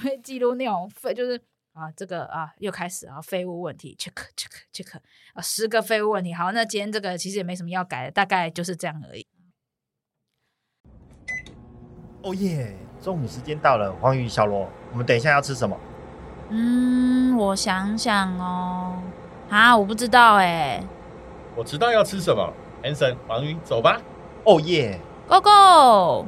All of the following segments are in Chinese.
会记录那种废，就是啊，这个啊又开始啊废物问题，check check check 啊，十个废物问题。好，那今天这个其实也没什么要改的，大概就是这样而已。哦耶，中午时间到了，黄宇、小罗，我们等一下要吃什么？嗯，我想想哦，啊，我不知道哎。我知道要吃什么，Hanson，黄宇，走吧。哦耶，Go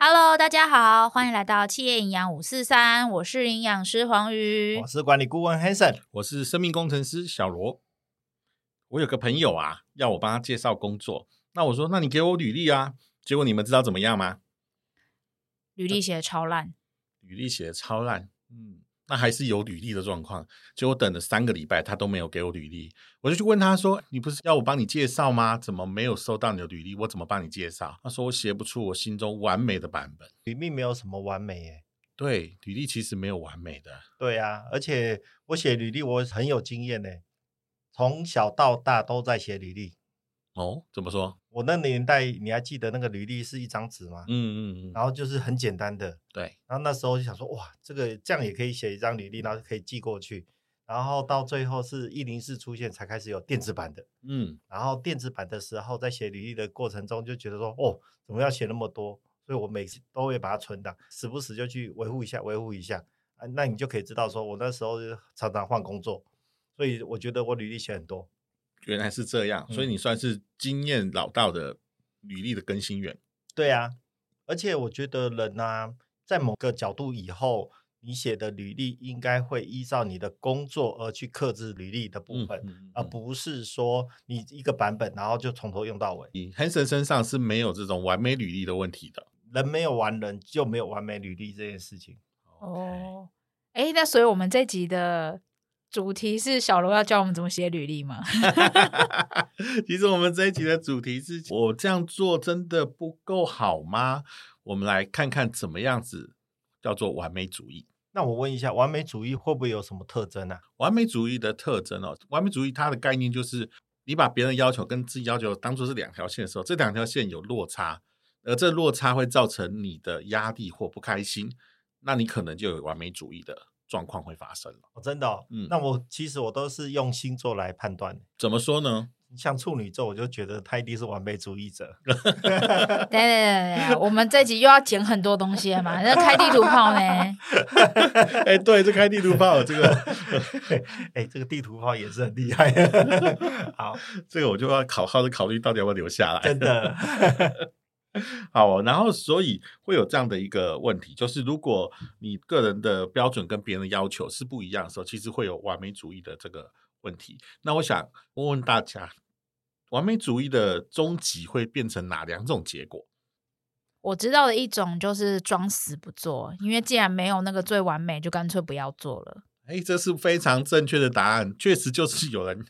Go！Hello，大家好，欢迎来到企业营养五四三，我是营养师黄瑜，我是管理顾问 Hanson，我是生命工程师小罗。我有个朋友啊，要我帮他介绍工作，那我说，那你给我履历啊。结果你们知道怎么样吗？履历写的超烂，履历写的超烂，嗯。那还是有履历的状况，结果等了三个礼拜，他都没有给我履历，我就去问他说：“你不是要我帮你介绍吗？怎么没有收到你的履历？我怎么帮你介绍？”他说：“我写不出我心中完美的版本。”履历没有什么完美耶，对，履历其实没有完美的。对啊，而且我写履历我很有经验呢，从小到大都在写履历。哦，怎么说？我那年代你还记得那个履历是一张纸吗？嗯嗯嗯，然后就是很简单的，对。然后那时候就想说，哇，这个这样也可以写一张履历，然后可以寄过去。然后到最后是一零四出现，才开始有电子版的。嗯。然后电子版的时候，在写履历的过程中就觉得说，哦，怎么要写那么多？所以我每次都会把它存档，时不时就去维护一下，维护一下。啊，那你就可以知道说，我那时候常常换工作，所以我觉得我履历写很多。原来是这样，所以你算是经验老道的履历的更新员。对啊，而且我觉得人呢、啊，在某个角度以后，你写的履历应该会依照你的工作而去克制履历的部分，嗯嗯嗯、而不是说你一个版本然后就从头用到尾。Hanson 身上是没有这种完美履历的问题的，人没有完人就没有完美履历这件事情。哦，哎，那所以我们这集的。主题是小罗要教我们怎么写履历吗？其实我们这一集的主题是我这样做真的不够好吗？我们来看看怎么样子叫做完美主义。那我问一下，完美主义会不会有什么特征啊？完美主义的特征哦，完美主义它的概念就是你把别人要求跟自己要求当做是两条线的时候，这两条线有落差，而这落差会造成你的压力或不开心，那你可能就有完美主义的。状况会发生了哦，真的哦，嗯，那我其实我都是用星座来判断。怎么说呢？像处女座，我就觉得他一定是完美主义者。对对对对，我们这集又要剪很多东西了嘛？那开地图炮呢？哎，对，这开地图炮，这个，哎，这个地图炮也是很厉害。好，这个我就要考好的考虑到底要不要留下来。真的。好，然后所以会有这样的一个问题，就是如果你个人的标准跟别人的要求是不一样的时候，其实会有完美主义的这个问题。那我想问问大家，完美主义的终极会变成哪两种结果？我知道的一种就是装死不做，因为既然没有那个最完美，就干脆不要做了。哎，这是非常正确的答案，确实就是有人。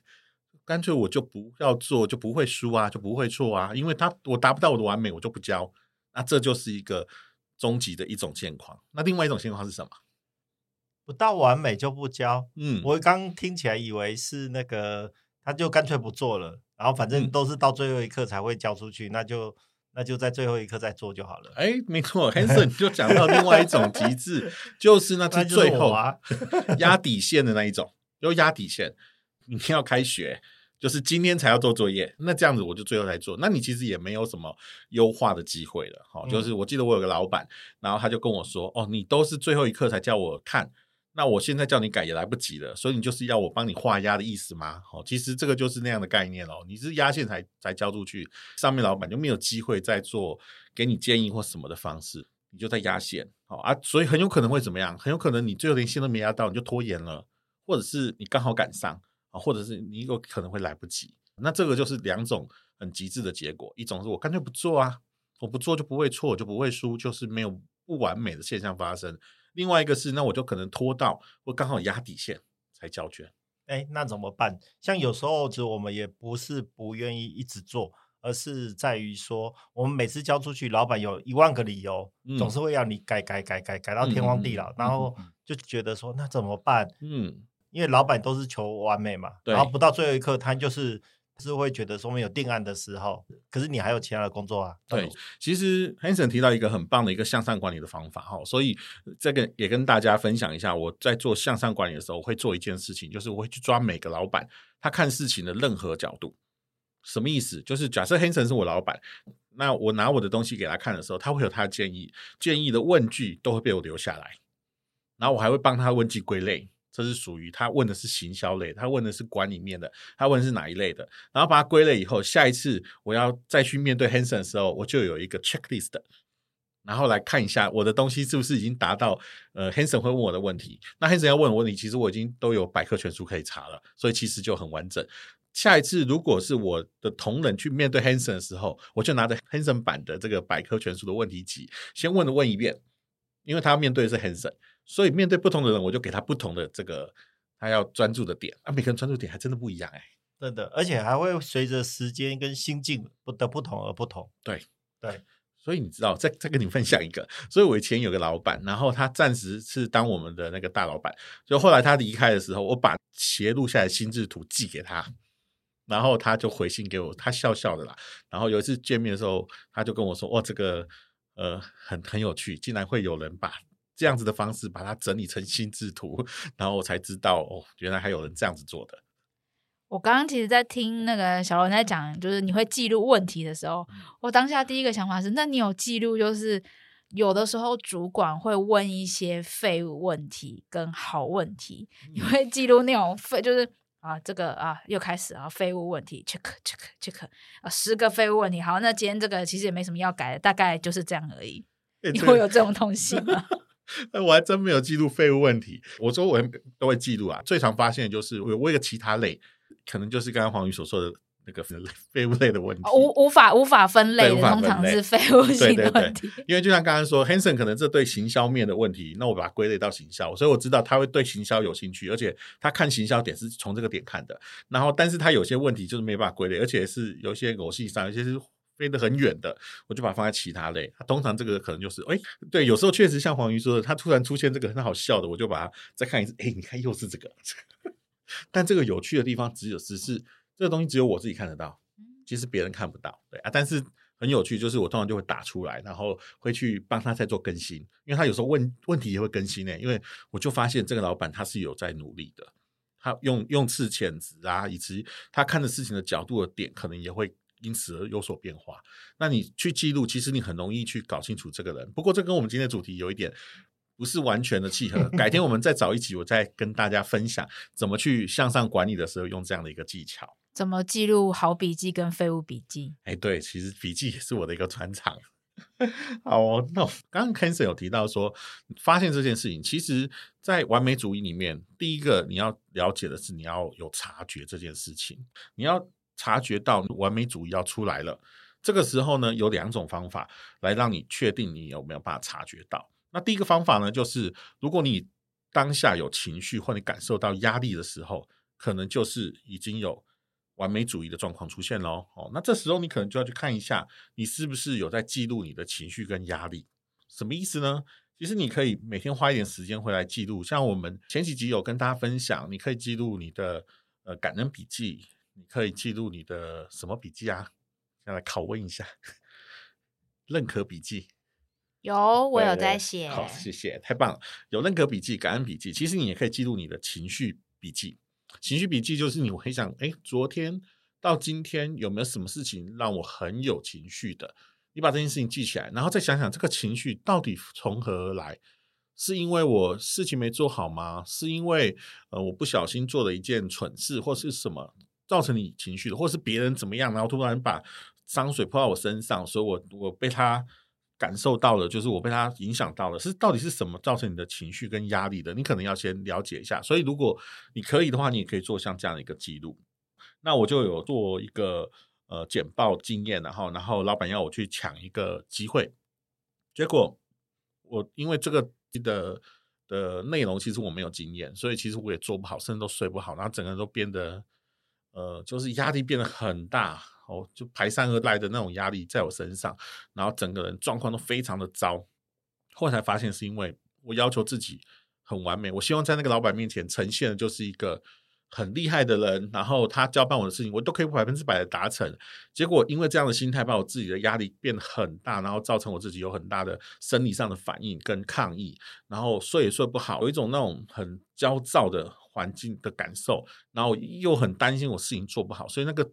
干脆我就不要做，就不会输啊，就不会错啊，因为他我达不到我的完美，我就不交。那这就是一个终极的一种现况。那另外一种现况是什么？不到完美就不交。嗯，我刚听起来以为是那个，他就干脆不做了，然后反正都是到最后一刻才会交出去，嗯、那就那就在最后一刻再做就好了。哎，没错，Hanson 就讲到另外一种极致，就是那是最后啊 压底线的那一种，就压底线，明天要开学。就是今天才要做作业，那这样子我就最后才做，那你其实也没有什么优化的机会了。好，就是我记得我有个老板，然后他就跟我说：“哦，你都是最后一刻才叫我看，那我现在叫你改也来不及了，所以你就是要我帮你画押的意思吗？”好，其实这个就是那样的概念哦，你是压线才才交出去，上面老板就没有机会再做给你建议或什么的方式，你就在压线。好啊，所以很有可能会怎么样？很有可能你最后连线都没压到，你就拖延了，或者是你刚好赶上。啊，或者是你有可能会来不及，那这个就是两种很极致的结果。一种是我干脆不做啊，我不做就不会错，就不会输，就是没有不完美的现象发生。另外一个是，那我就可能拖到我刚好压底线才交卷。哎，那怎么办？像有时候就我们也不是不愿意一直做，而是在于说，我们每次交出去，老板有一万个理由，嗯、总是会要你改改改改改到天荒地老，嗯、然后就觉得说，那怎么办？嗯。因为老板都是求完美嘛，然后不到最后一刻，他就是是会觉得说没有定案的时候，可是你还有其他的工作啊。对，其实 Hanson 提到一个很棒的一个向上管理的方法哈，所以这个也跟大家分享一下。我在做向上管理的时候，我会做一件事情，就是我会去抓每个老板他看事情的任何角度。什么意思？就是假设 Hanson 是我老板，那我拿我的东西给他看的时候，他会有他的建议，建议的问句都会被我留下来，然后我还会帮他问句归类。这是属于他问的是行销类，他问的是管理面的，他问的是哪一类的，然后把它归类以后，下一次我要再去面对 Hanson 的时候，我就有一个 checklist，然后来看一下我的东西是不是已经达到呃 Hanson 会问我的问题。那 Hanson 要问我问题，其实我已经都有百科全书可以查了，所以其实就很完整。下一次如果是我的同仁去面对 Hanson 的时候，我就拿着 Hanson 版的这个百科全书的问题集，先问的问一遍，因为他要面对的是 Hanson。所以面对不同的人，我就给他不同的这个他要专注的点啊，每个人专注点还真的不一样哎、欸，真的，而且还会随着时间跟心境不的不同而不同。对对，所以你知道，再再跟你分享一个，所以我以前有个老板，然后他暂时是当我们的那个大老板，就后来他离开的时候，我把企业录下来的心智图寄给他，然后他就回信给我，他笑笑的啦。然后有一次见面的时候，他就跟我说：“哇，这个呃很很有趣，竟然会有人把。”这样子的方式把它整理成心智图，然后我才知道哦，原来还有人这样子做的。我刚刚其实，在听那个小龙在讲，就是你会记录问题的时候，我当下第一个想法是，那你有记录，就是有的时候主管会问一些废物问题跟好问题，你会记录那种废，就是啊，这个啊又开始啊废物问题，check check check 啊十个废物问题，好，那今天这个其实也没什么要改的，大概就是这样而已。欸、你会有这种东西吗？那我还真没有记录废物问题。我说我都会记录啊。最常发现的就是我有一个其他类，可能就是刚刚黄宇所说的那个 废物类的问题，无无法无法分类的，通常是废物性的问题。对对对，因为就像刚刚说，Hanson 可能这对行销面的问题，那我把它归类到行销，所以我知道他会对行销有兴趣，而且他看行销点是从这个点看的。然后，但是他有些问题就是没办法归类，而且是有些偶性上，有些是。飞得很远的，我就把它放在其他类。通常这个可能就是，哎，对，有时候确实像黄鱼说的，他突然出现这个很好笑的，我就把它再看一次。哎，你看又是这个。但这个有趣的地方只有只是这个东西只有我自己看得到，其实别人看不到。对啊，但是很有趣，就是我通常就会打出来，然后会去帮他再做更新，因为他有时候问问题也会更新呢。因为我就发现这个老板他是有在努力的，他用用词遣词啊，以及他看的事情的角度的点，可能也会。因此而有所变化。那你去记录，其实你很容易去搞清楚这个人。不过这跟我们今天的主题有一点不是完全的契合。改天我们再找一集，我再跟大家分享怎么去向上管理的时候用这样的一个技巧。怎么记录好笔记跟废物笔记？哎，对，其实笔记也是我的一个专长。好哦，那刚刚 Hanson 有提到说，发现这件事情，其实在完美主义里面，第一个你要了解的是，你要有察觉这件事情，你要。察觉到完美主义要出来了，这个时候呢，有两种方法来让你确定你有没有办法察觉到。那第一个方法呢，就是如果你当下有情绪或你感受到压力的时候，可能就是已经有完美主义的状况出现喽。哦，那这时候你可能就要去看一下，你是不是有在记录你的情绪跟压力？什么意思呢？其实你可以每天花一点时间回来记录，像我们前几集有跟大家分享，你可以记录你的呃感恩笔记。你可以记录你的什么笔记啊？先来拷问一下，认可笔记有，我有在写。好，谢谢，太棒了。有认可笔记、感恩笔记，其实你也可以记录你的情绪笔记。情绪笔记就是你会想，哎，昨天到今天有没有什么事情让我很有情绪的？你把这件事情记起来，然后再想想这个情绪到底从何而来？是因为我事情没做好吗？是因为呃我不小心做了一件蠢事，或是什么？造成你情绪的，或是别人怎么样，然后突然把脏水泼到我身上，所以我我被他感受到了，就是我被他影响到了，是到底是什么造成你的情绪跟压力的？你可能要先了解一下。所以如果你可以的话，你也可以做像这样的一个记录。那我就有做一个呃简报经验，然后然后老板要我去抢一个机会，结果我因为这个的的内容其实我没有经验，所以其实我也做不好，甚至都睡不好，然后整个人都变得。呃，就是压力变得很大哦，就排山而来的那种压力在我身上，然后整个人状况都非常的糟。后来才发现是因为我要求自己很完美，我希望在那个老板面前呈现的就是一个很厉害的人，然后他交办我的事情，我都可以百分之百的达成。结果因为这样的心态，把我自己的压力变得很大，然后造成我自己有很大的生理上的反应跟抗议，然后睡也睡不好，有一种那种很焦躁的环境的感受，然后又很担心我事情做不好，所以那个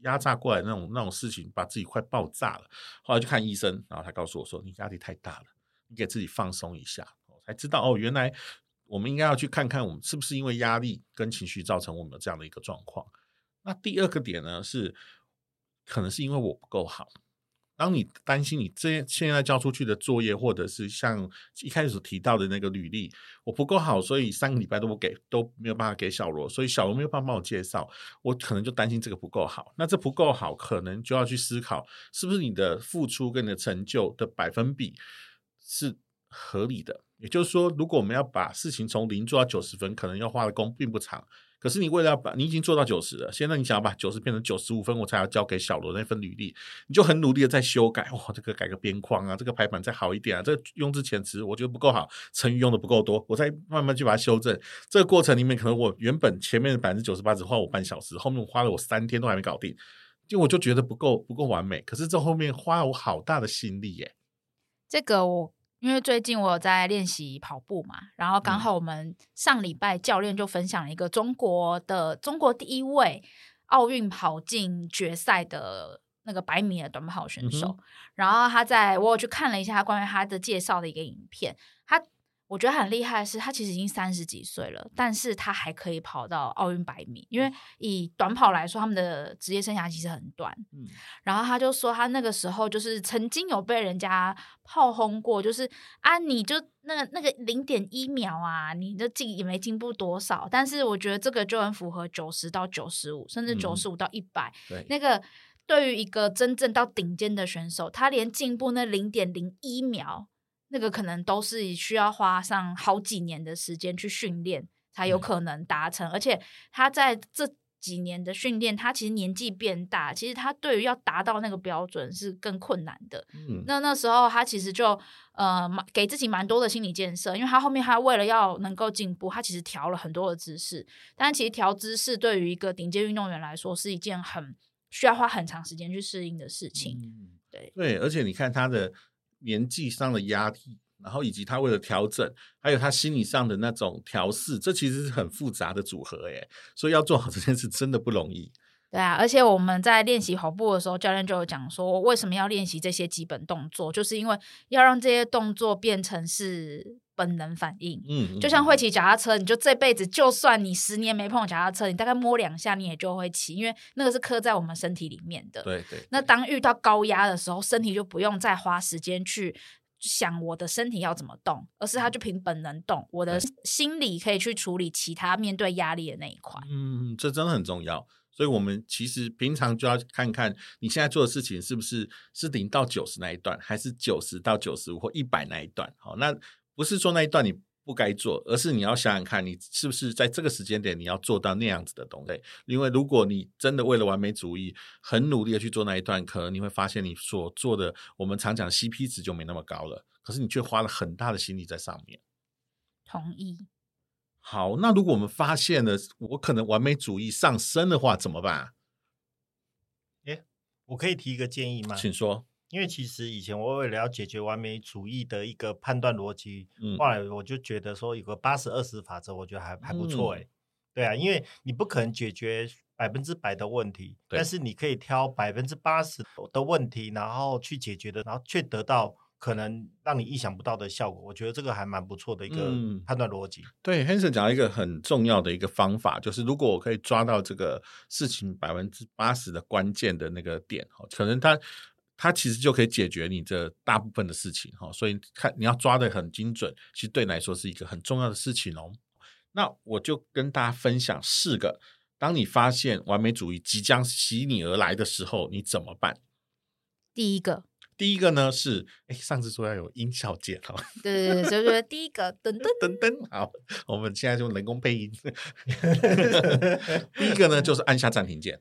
压榨过来那种那种事情，把自己快爆炸了。后来去看医生，然后他告诉我说：“你压力太大了，你给自己放松一下。”我才知道哦，原来。我们应该要去看看，我们是不是因为压力跟情绪造成我们的这样的一个状况。那第二个点呢，是可能是因为我不够好。当你担心你这现在交出去的作业，或者是像一开始提到的那个履历，我不够好，所以三个礼拜都不给，都没有办法给小罗，所以小罗没有办法帮我介绍，我可能就担心这个不够好。那这不够好，可能就要去思考，是不是你的付出跟你的成就的百分比是合理的。也就是说，如果我们要把事情从零做到九十分，可能要花的功并不长。可是你为了要把你已经做到九十了，现在你想要把九十变成九十五分，我才要交给小罗那份履历，你就很努力的在修改。哇、这个改个边框啊，这个排版再好一点啊，这个用字遣词我觉得不够好，成语用的不够多，我再慢慢去把它修正。这个过程里面，可能我原本前面的百分之九十八只花我半小时，后面我花了我三天都还没搞定，就我就觉得不够不够完美。可是这后面花了我好大的心力耶。这个我。因为最近我有在练习跑步嘛，然后刚好我们上礼拜教练就分享了一个中国的中国第一位奥运跑进决赛的那个百米的短跑选手，嗯、然后他在我有去看了一下他关于他的介绍的一个影片，他。我觉得很厉害的是，他其实已经三十几岁了，但是他还可以跑到奥运百米。因为以短跑来说，他们的职业生涯其实很短。嗯，然后他就说，他那个时候就是曾经有被人家炮轰过，就是啊，你就那个那个零点一秒啊，你的进也没进步多少。但是我觉得这个就很符合九十到九十五，甚至九十五到一百。对，那个对于一个真正到顶尖的选手，他连进步那零点零一秒。那个可能都是需要花上好几年的时间去训练才有可能达成，嗯、而且他在这几年的训练，他其实年纪变大，其实他对于要达到那个标准是更困难的。嗯，那那时候他其实就呃给自己蛮多的心理建设，因为他后面他为了要能够进步，他其实调了很多的姿势，但其实调姿势对于一个顶尖运动员来说是一件很需要花很长时间去适应的事情。嗯、对对，而且你看他的。年纪上的压力，然后以及他为了调整，还有他心理上的那种调试，这其实是很复杂的组合诶，所以要做好这件事真的不容易。对啊，而且我们在练习跑步的时候，教练就有讲说，为什么要练习这些基本动作，就是因为要让这些动作变成是本能反应。嗯，就像会骑脚踏车，你就这辈子就算你十年没碰脚踏车，你大概摸两下你也就会骑，因为那个是刻在我们身体里面的。对对。那当遇到高压的时候，身体就不用再花时间去想我的身体要怎么动，而是它就凭本能动。我的心理可以去处理其他面对压力的那一块。嗯，这真的很重要。所以，我们其实平常就要看看你现在做的事情是不是是零到九十那一段，还是九十到九十五或一百那一段。好，那不是说那一段你不该做，而是你要想想看你是不是在这个时间点你要做到那样子的东西。因为如果你真的为了完美主义，很努力的去做那一段，可能你会发现你所做的，我们常讲 CP 值就没那么高了。可是你却花了很大的心力在上面。同意。好，那如果我们发现了我可能完美主义上升的话，怎么办？诶，我可以提一个建议吗？请说。因为其实以前我为了要解决完美主义的一个判断逻辑，嗯，后来我就觉得说有个八十二十法则，我觉得还还不错诶、嗯。对啊，因为你不可能解决百分之百的问题，但是你可以挑百分之八十的问题，然后去解决的，然后却得到。可能让你意想不到的效果，我觉得这个还蛮不错的一个判断逻辑。嗯、对，Hanson 讲了一个很重要的一个方法，就是如果我可以抓到这个事情百分之八十的关键的那个点，可能它它其实就可以解决你这大部分的事情哈。所以看你要抓得很精准，其实对你来说是一个很重要的事情哦。那我就跟大家分享四个，当你发现完美主义即将袭你而来的时候，你怎么办？第一个。第一个呢是，哎，上次说要有音效键哈，对 对对，所以说第一个噔噔噔噔，好，我们现在就人工配音。第一个呢就是按下暂停键，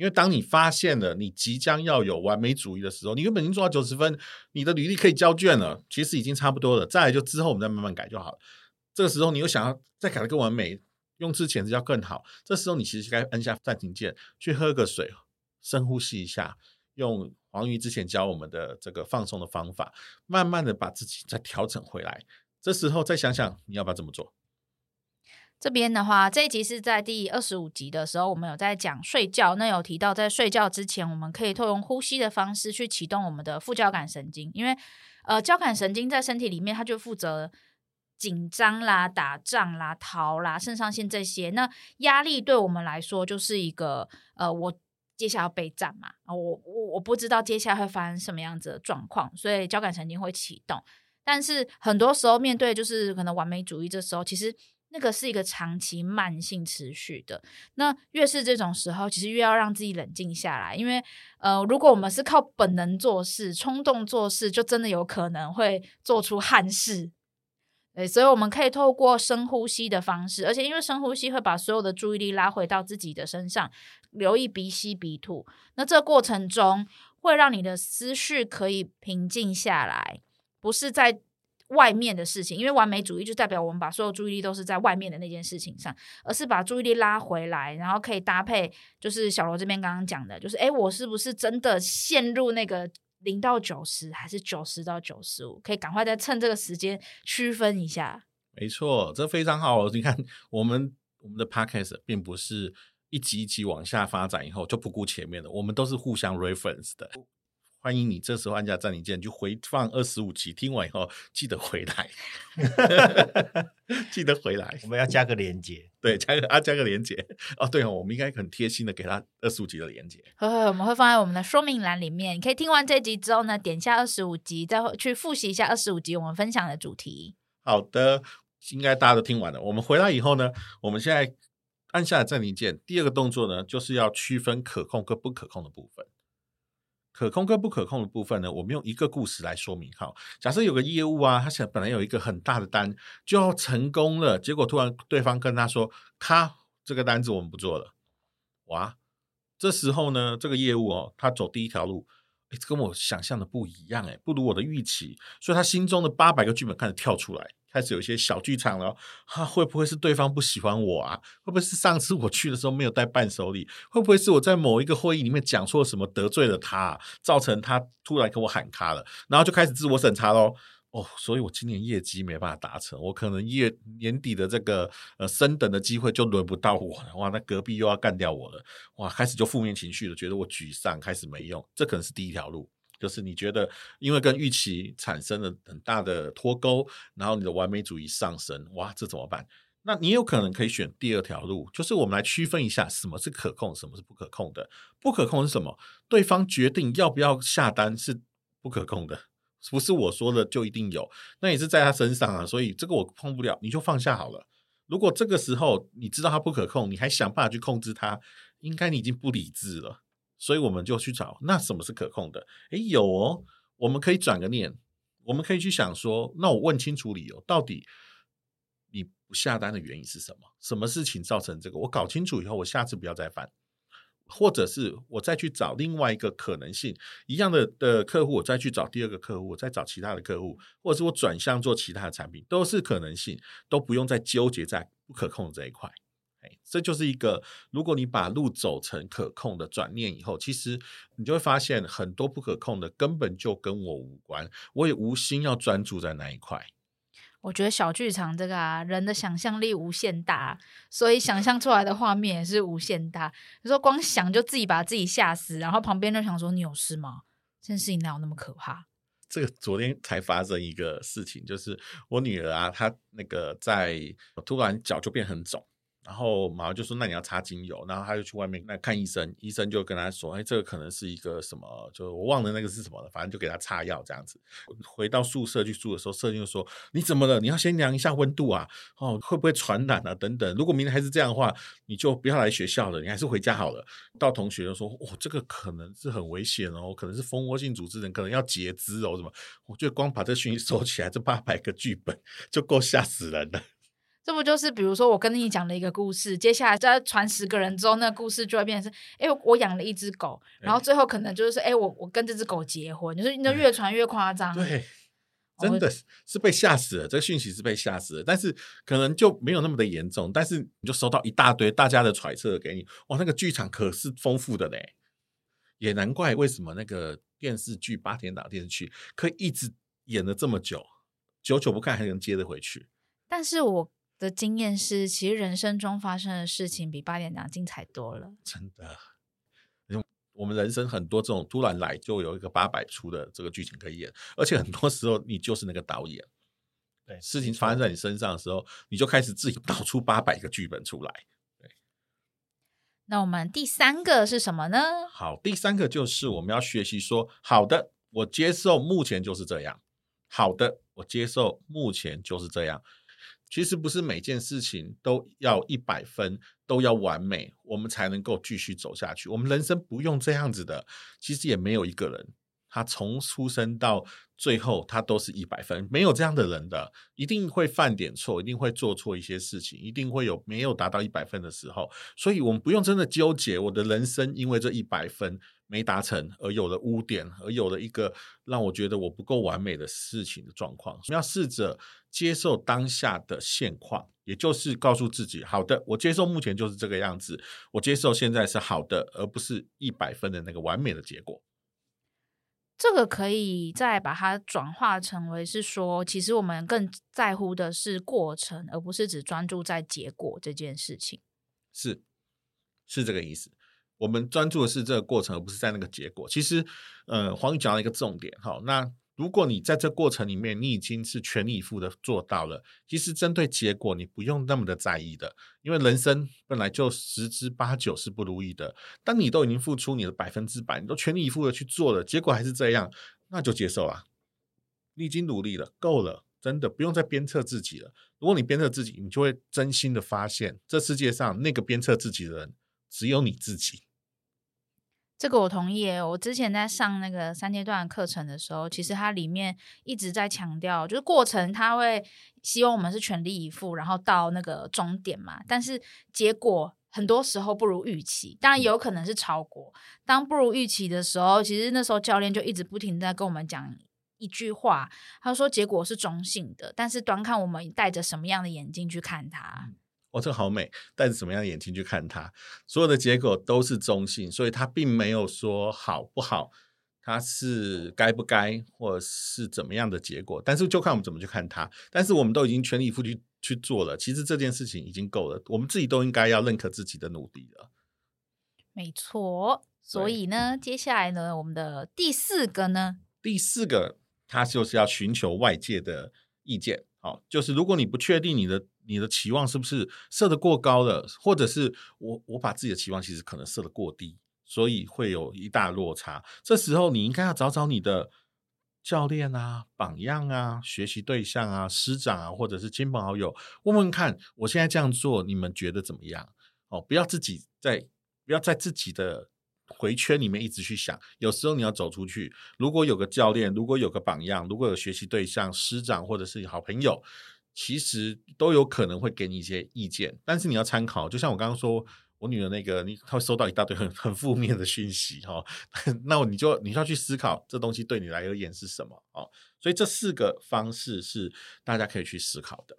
因为当你发现了你即将要有完美主义的时候，你原本已经做到九十分，你的履历可以交卷了，其实已经差不多了，再来就之后我们再慢慢改就好了。这个时候你又想要再改得更完美，用之前是要更好。这时候你其实该按下暂停键，去喝个水，深呼吸一下，用黄鱼之前教我们的这个放松的方法，慢慢的把自己再调整回来。这时候再想想你要不要这么做。这边的话，这一集是在第二十五集的时候，我们有在讲睡觉。那有提到，在睡觉之前，我们可以透用呼吸的方式去启动我们的副交感神经，因为呃，交感神经在身体里面，它就负责紧张啦、打仗啦、逃啦、肾上腺这些。那压力对我们来说，就是一个呃，我接下来要备战嘛，我我我不知道接下来会发生什么样子的状况，所以交感神经会启动。但是很多时候，面对就是可能完美主义，这时候其实。那个是一个长期慢性持续的，那越是这种时候，其实越要让自己冷静下来，因为呃，如果我们是靠本能做事、冲动做事，就真的有可能会做出憾事。对，所以我们可以透过深呼吸的方式，而且因为深呼吸会把所有的注意力拉回到自己的身上，留意鼻吸鼻吐，那这过程中会让你的思绪可以平静下来，不是在。外面的事情，因为完美主义就代表我们把所有注意力都是在外面的那件事情上，而是把注意力拉回来，然后可以搭配，就是小罗这边刚刚讲的，就是诶，我是不是真的陷入那个零到九十，还是九十到九十五？可以赶快再趁这个时间区分一下。没错，这非常好。你看，我们我们的 podcast 并不是一集一集往下发展以后就不顾前面的，我们都是互相 reference 的。欢迎你，这时候按下暂停键，就回放二十五集，听完以后记得回来，记得回来。我们要加个连接，对，加个啊，加个连接。哦，对哦，我们应该很贴心的给他二十五集的连接。呵呵，我们会放在我们的说明栏里面。你可以听完这集之后呢，点下二十五集，再去复习一下二十五集我们分享的主题。好的，应该大家都听完了。我们回来以后呢，我们现在按下暂停键，第二个动作呢，就是要区分可控跟不可控的部分。可控跟不可控的部分呢，我们用一个故事来说明。好，假设有个业务啊，他想本来有一个很大的单就要成功了，结果突然对方跟他说：“他，这个单子我们不做了。”哇，这时候呢，这个业务哦，他走第一条路，哎，跟我想象的不一样，哎，不如我的预期，所以他心中的八百个剧本开始跳出来。开始有一些小剧场了，哈、啊，会不会是对方不喜欢我啊？会不会是上次我去的时候没有带伴手礼？会不会是我在某一个会议里面讲错什么得罪了他，啊，造成他突然跟我喊卡了？然后就开始自我审查喽。哦，所以我今年业绩没办法达成，我可能月年底的这个呃升等的机会就轮不到我了。哇，那隔壁又要干掉我了。哇，开始就负面情绪了，觉得我沮丧，开始没用。这可能是第一条路。就是你觉得，因为跟预期产生了很大的脱钩，然后你的完美主义上升，哇，这怎么办？那你有可能可以选第二条路，就是我们来区分一下什么是可控，什么是不可控的。不可控是什么？对方决定要不要下单是不可控的，不是我说的就一定有，那也是在他身上啊，所以这个我碰不了，你就放下好了。如果这个时候你知道他不可控，你还想办法去控制他，应该你已经不理智了。所以我们就去找，那什么是可控的？诶，有哦，我们可以转个念，我们可以去想说，那我问清楚理由，到底你不下单的原因是什么？什么事情造成这个？我搞清楚以后，我下次不要再犯，或者是我再去找另外一个可能性，一样的的客户，我再去找第二个客户，我再找其他的客户，或者是我转向做其他的产品，都是可能性，都不用再纠结在不可控的这一块。哎，这就是一个，如果你把路走成可控的转念以后，其实你就会发现很多不可控的根本就跟我无关，我也无心要专注在那一块。我觉得小剧场这个啊，人的想象力无限大，所以想象出来的画面也是无限大。你说光想就自己把自己吓死，然后旁边就想说你有事吗？这件事情哪有那么可怕？这个昨天才发生一个事情，就是我女儿啊，她那个在突然脚就变很肿。然后马上就说：“那你要擦精油。”然后他就去外面那看医生，医生就跟他说：“哎，这个可能是一个什么？就我忘了那个是什么了。反正就给他擦药这样子。回到宿舍去住的时候，舍友就说：‘你怎么了？你要先量一下温度啊！哦，会不会传染啊？等等。如果明天还是这样的话，你就不要来学校了，你还是回家好了。’到同学就说：‘哦，这个可能是很危险哦，可能是蜂窝性组织炎，可能要截肢哦，什么？’我觉得光把这讯息收起来，这八百个剧本 就够吓死人了。”这不就是比如说我跟你讲了一个故事，接下来再传十个人之后，那个故事就会变成是：哎，我养了一只狗，然后最后可能就是说：哎，我我跟这只狗结婚，就是你就越传越夸张。对，真的是是被吓死了，这个讯息是被吓死了，但是可能就没有那么的严重，但是你就收到一大堆大家的揣测给你，哇，那个剧场可是丰富的嘞，也难怪为什么那个电视剧八点档电视剧可以一直演了这么久，久久不看还能接得回去。但是我的经验是，其实人生中发生的事情比八点档精彩多了，真的。我们人生很多这种突然来就有一个八百出的这个剧情可以演，而且很多时候你就是那个导演。对，事情发生在你身上的时候，你就开始自己导出八百个剧本出来。对，那我们第三个是什么呢？好，第三个就是我们要学习说，好的，我接受目前就是这样。好的，我接受目前就是这样。其实不是每件事情都要一百分，都要完美，我们才能够继续走下去。我们人生不用这样子的。其实也没有一个人，他从出生到最后，他都是一百分，没有这样的人的，一定会犯点错，一定会做错一些事情，一定会有没有达到一百分的时候。所以，我们不用真的纠结我的人生，因为这一百分。没达成而有了污点，而有了一个让我觉得我不够完美的事情的状况。我们要试着接受当下的现况，也就是告诉自己：好的，我接受目前就是这个样子，我接受现在是好的，而不是一百分的那个完美的结果。这个可以再把它转化成为是说，其实我们更在乎的是过程，而不是只专注在结果这件事情。是，是这个意思。我们专注的是这个过程，而不是在那个结果。其实，呃，黄宇讲了一个重点，哈。那如果你在这过程里面，你已经是全力以赴的做到了，其实针对结果，你不用那么的在意的，因为人生本来就十之八九是不如意的。当你都已经付出你的百分之百，你都全力以赴的去做了，结果还是这样，那就接受了。你已经努力了，够了，真的不用再鞭策自己了。如果你鞭策自己，你就会真心的发现，这世界上那个鞭策自己的人，只有你自己。这个我同意。我之前在上那个三阶段课程的时候，其实它里面一直在强调，就是过程它会希望我们是全力以赴，然后到那个终点嘛。但是结果很多时候不如预期，当然有可能是超过。当不如预期的时候，其实那时候教练就一直不停在跟我们讲一句话，他说结果是中性的，但是端看我们带着什么样的眼镜去看它。哦，这个好美！带着什么样的眼睛去看它？所有的结果都是中性，所以它并没有说好不好，它是该不该，或者是怎么样的结果。但是就看我们怎么去看它。但是我们都已经全力以赴去去做了，其实这件事情已经够了。我们自己都应该要认可自己的努力了。没错。所以呢，接下来呢，我们的第四个呢，第四个，它就是要寻求外界的意见。好，就是如果你不确定你的你的期望是不是设得过高了，或者是我我把自己的期望其实可能设得过低，所以会有一大落差。这时候你应该要找找你的教练啊、榜样啊、学习对象啊、师长啊，或者是亲朋好友，问问看，我现在这样做，你们觉得怎么样？哦，不要自己在不要在自己的。回圈里面一直去想，有时候你要走出去。如果有个教练，如果有个榜样，如果有学习对象、师长或者是好朋友，其实都有可能会给你一些意见。但是你要参考，就像我刚刚说，我女儿那个，你她会收到一大堆很 很负面的讯息哈，那你就你就要去思考这东西对你来而言是什么哦。所以这四个方式是大家可以去思考的。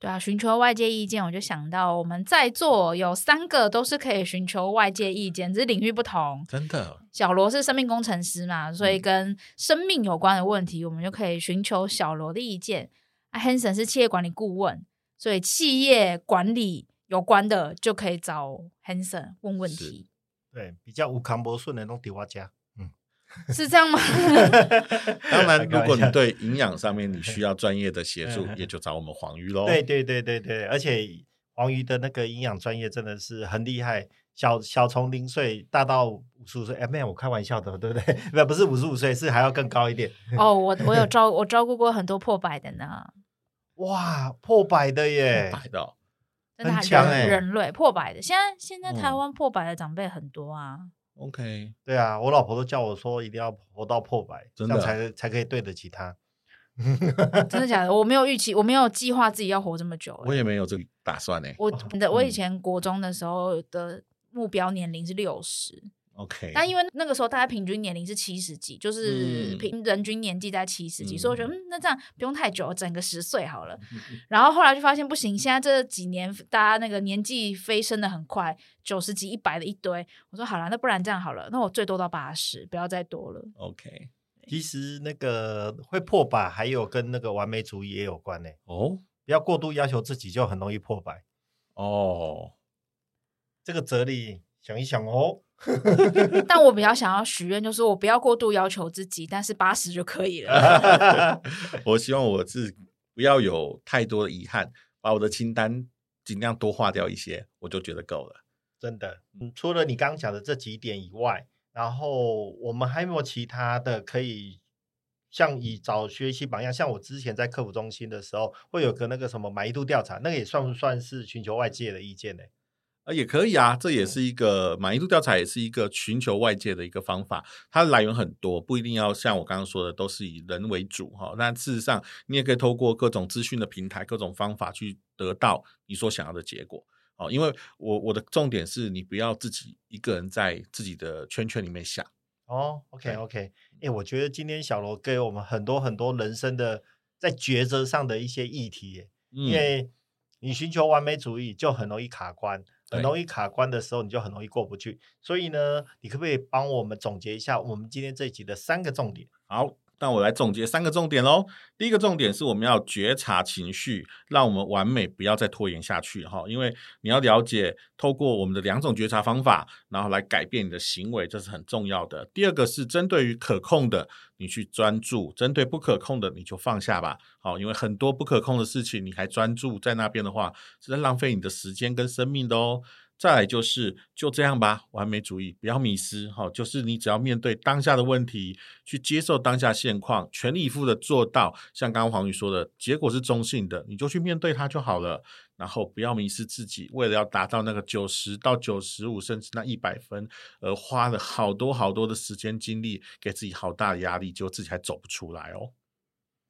对啊，寻求外界意见，我就想到我们在座有三个都是可以寻求外界意见，只是领域不同。真的，小罗是生命工程师嘛，所以跟生命有关的问题，嗯、我们就可以寻求小罗的意见。啊，Hanson 是企业管理顾问，所以企业管理有关的就可以找 Hanson 问问题。对，比较无康不顺的弄丢我家。嗯是这样吗？当然，如果你 对营养上面你需要专业的协助，也就找我们黄鱼喽。对对对对对，而且黄鱼的那个营养专业真的是很厉害，小小从零岁大到五十五岁，哎，没有，我开玩笑的，对不对？不，不是五十五岁，是还要更高一点。哦，我我有照我照顾过很多破百的呢。哇，破百的耶，破百的，很强哎，人类破百的，现在现在台湾破百的长辈很多啊。OK，对啊，我老婆都叫我说一定要活到破百，真的这样才才可以对得起她。真的假的？我没有预期，我没有计划自己要活这么久。我也没有这个打算呢。我的我以前国中的时候的目标年龄是六十，OK，但因为那个时候大家平均年龄是七十几，就是平人均年纪在七十几，嗯、所以我觉得嗯，那这样不用太久，整个十岁好了。嗯、然后后来就发现不行，现在这几年大家那个年纪飞升的很快，九十几、一百的一堆。我说好了，那不然这样好了，那我最多到八十，不要再多了。OK，其实那个会破百，还有跟那个完美主义也有关呢。哦，不要过度要求自己，就很容易破百。哦，这个哲理想一想哦。但我比较想要许愿，就是我不要过度要求自己，但是八十就可以了。我希望我自己不要有太多的遗憾，把我的清单尽量多划掉一些，我就觉得够了。真的，嗯，除了你刚刚讲的这几点以外，然后我们还有没有其他的可以像以找学习榜样？像我之前在客服中心的时候，会有个那个什么满意度调查，那个也算不算是寻求外界的意见呢？也可以啊，这也是一个满意度调查，也是一个寻求外界的一个方法。它的来源很多，不一定要像我刚刚说的，都是以人为主哈。但事实上，你也可以透过各种资讯的平台、各种方法去得到你所想要的结果。哦，因为我我的重点是你不要自己一个人在自己的圈圈里面想。哦，OK OK，哎，我觉得今天小罗给我们很多很多人生的在抉择上的一些议题，嗯、因为你寻求完美主义就很容易卡关。很容易卡关的时候，你就很容易过不去。所以呢，你可不可以帮我们总结一下我们今天这一集的三个重点？好。那我来总结三个重点喽。第一个重点是我们要觉察情绪，让我们完美不要再拖延下去哈。因为你要了解，透过我们的两种觉察方法，然后来改变你的行为，这是很重要的。第二个是针对于可控的，你去专注；针对不可控的，你就放下吧。好，因为很多不可控的事情，你还专注在那边的话，是在浪费你的时间跟生命的哦。再来就是就这样吧，完美主义不要迷失哈，就是你只要面对当下的问题，去接受当下现况，全力以赴的做到，像刚刚黄宇说的，结果是中性的，你就去面对它就好了。然后不要迷失自己，为了要达到那个九十到九十五，甚至那一百分，而花了好多好多的时间精力，给自己好大的压力，就自己还走不出来哦。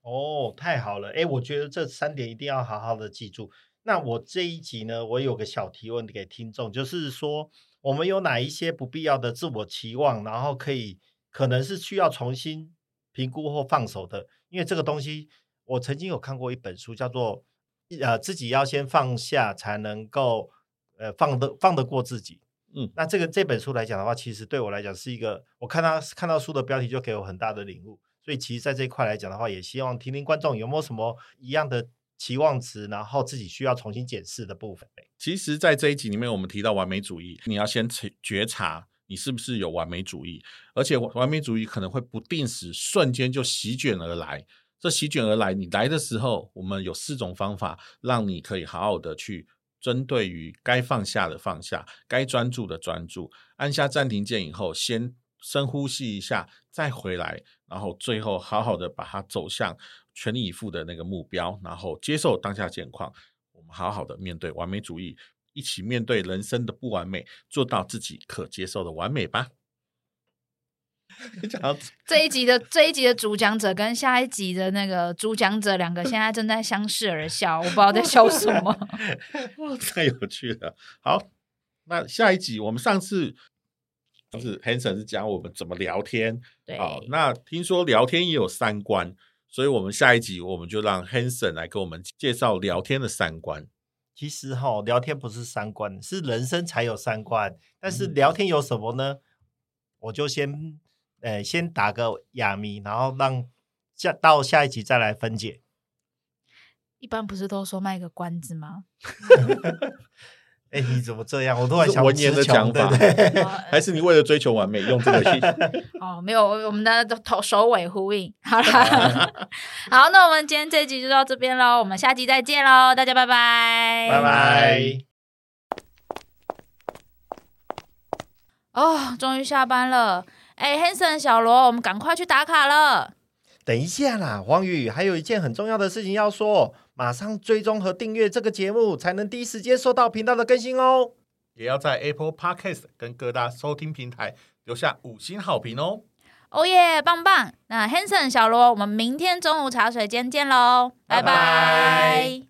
哦，太好了，诶，我觉得这三点一定要好好的记住。那我这一集呢，我有个小提问给听众，就是说，我们有哪一些不必要的自我期望，然后可以可能是需要重新评估或放手的？因为这个东西，我曾经有看过一本书，叫做“呃，自己要先放下，才能够呃放得放得过自己”。嗯，那这个这本书来讲的话，其实对我来讲是一个，我看到看到书的标题就给我很大的领悟，所以其实在这一块来讲的话，也希望听听观众有没有什么一样的。期望值，然后自己需要重新检视的部分。其实，在这一集里面，我们提到完美主义，你要先觉察你是不是有完美主义，而且完美主义可能会不定时、瞬间就席卷而来。这席卷而来，你来的时候，我们有四种方法，让你可以好好的去针对于该放下的放下，该专注的专注，按下暂停键以后，先深呼吸一下，再回来，然后最后好好的把它走向。全力以赴的那个目标，然后接受当下现况，我们好好的面对完美主义，一起面对人生的不完美，做到自己可接受的完美吧。这一集的这一集的主讲者跟下一集的那个主讲者两个现在正在相视而笑，我不知道在笑什么，太有趣了。好，那下一集我们上次就是 Hanson 是讲我们怎么聊天，对，好，那听说聊天也有三观。所以，我们下一集我们就让 Hanson 来给我们介绍聊天的三观。其实哈，聊天不是三观，是人生才有三观。但是聊天有什么呢？嗯、我就先，呃，先打个哑谜，然后让下到下一集再来分解。一般不是都说卖个关子吗？哎，你怎么这样？我突然想文言的讲法，还是你为了追求完美用这个去？哦，没有，我们的头首尾呼应。好啦，好，那我们今天这集就到这边喽，我们下集再见喽，大家拜拜，拜拜。哦，终于下班了。哎，Hanson 小罗，我们赶快去打卡了。等一下啦，黄宇，还有一件很重要的事情要说。马上追踪和订阅这个节目，才能第一时间收到频道的更新哦。也要在 Apple Podcast 跟各大收听平台留下五星好评哦。哦耶，棒棒！那 Hanson 小罗，我们明天中午茶水间见喽，拜拜。拜拜。